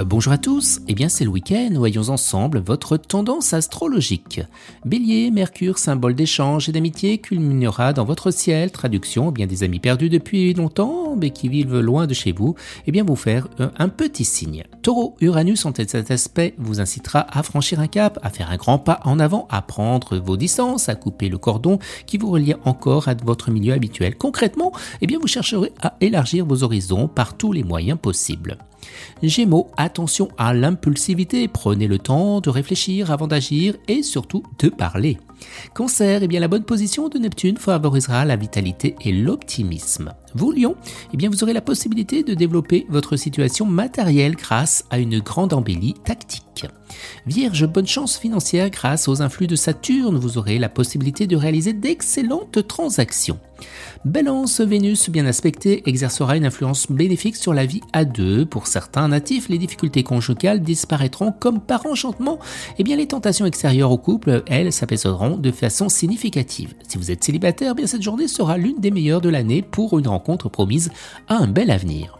Euh, bonjour à tous, eh bien c'est le week-end, voyons ensemble votre tendance astrologique. Bélier, Mercure, symbole d'échange et d'amitié, culminera dans votre ciel, traduction, eh bien des amis perdus depuis longtemps, mais qui vivent loin de chez vous, eh bien vous faire euh, un petit signe. Taureau, Uranus en tête cet aspect vous incitera à franchir un cap, à faire un grand pas en avant, à prendre vos distances, à couper le cordon qui vous relie encore à votre milieu habituel. Concrètement, eh bien vous chercherez à élargir vos horizons par tous les moyens possibles. Gémeaux, attention à l'impulsivité, prenez le temps de réfléchir avant d'agir et surtout de parler. Cancer, eh bien la bonne position de Neptune favorisera la vitalité et l'optimisme. Vous, Lion, eh bien vous aurez la possibilité de développer votre situation matérielle grâce à une grande embellie tactique. Vierge, bonne chance financière grâce aux influx de Saturne, vous aurez la possibilité de réaliser d'excellentes transactions. Balance, Vénus bien aspectée exercera une influence bénéfique sur la vie à deux. Pour certains natifs, les difficultés conjugales disparaîtront comme par enchantement. Eh bien les tentations extérieures au couple, elles, s'apaiseront de façon significative. Si vous êtes célibataire, eh bien cette journée sera l'une des meilleures de l'année pour une rencontre promise à un bel avenir.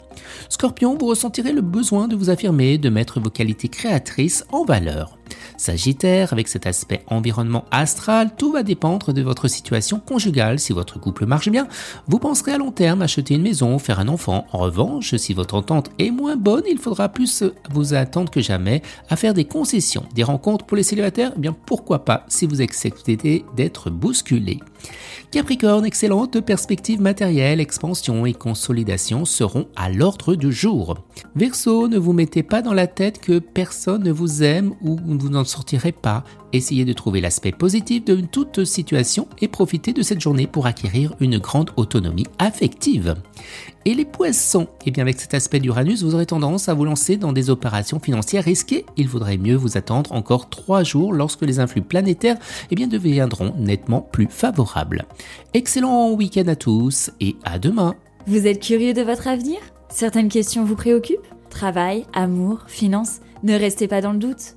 Scorpion, vous ressentirez le besoin de vous affirmer, de mettre vos qualités créatrices en valeur. Sagittaire, avec cet aspect environnement astral, tout va dépendre de votre situation conjugale. Si votre couple marche bien, vous penserez à long terme acheter une maison, faire un enfant. En revanche, si votre entente est moins bonne, il faudra plus vous attendre que jamais à faire des concessions. Des rencontres pour les célibataires, eh bien pourquoi pas si vous acceptez d'être bousculé. Capricorne, excellente perspective matérielle, expansion et consolidation seront à l'ordre du jour. Verseau, ne vous mettez pas dans la tête que personne ne vous aime ou vous n'en sortirez pas. Essayez de trouver l'aspect positif de toute situation et profitez de cette journée pour acquérir une grande autonomie affective. Et les poissons? Eh bien avec cet aspect d'Uranus, vous aurez tendance à vous lancer dans des opérations financières risquées. Il vaudrait mieux vous attendre encore trois jours lorsque les influx planétaires eh bien, deviendront nettement plus favorables. Excellent week-end à tous et à demain Vous êtes curieux de votre avenir? Certaines questions vous préoccupent? Travail, amour, finances Ne restez pas dans le doute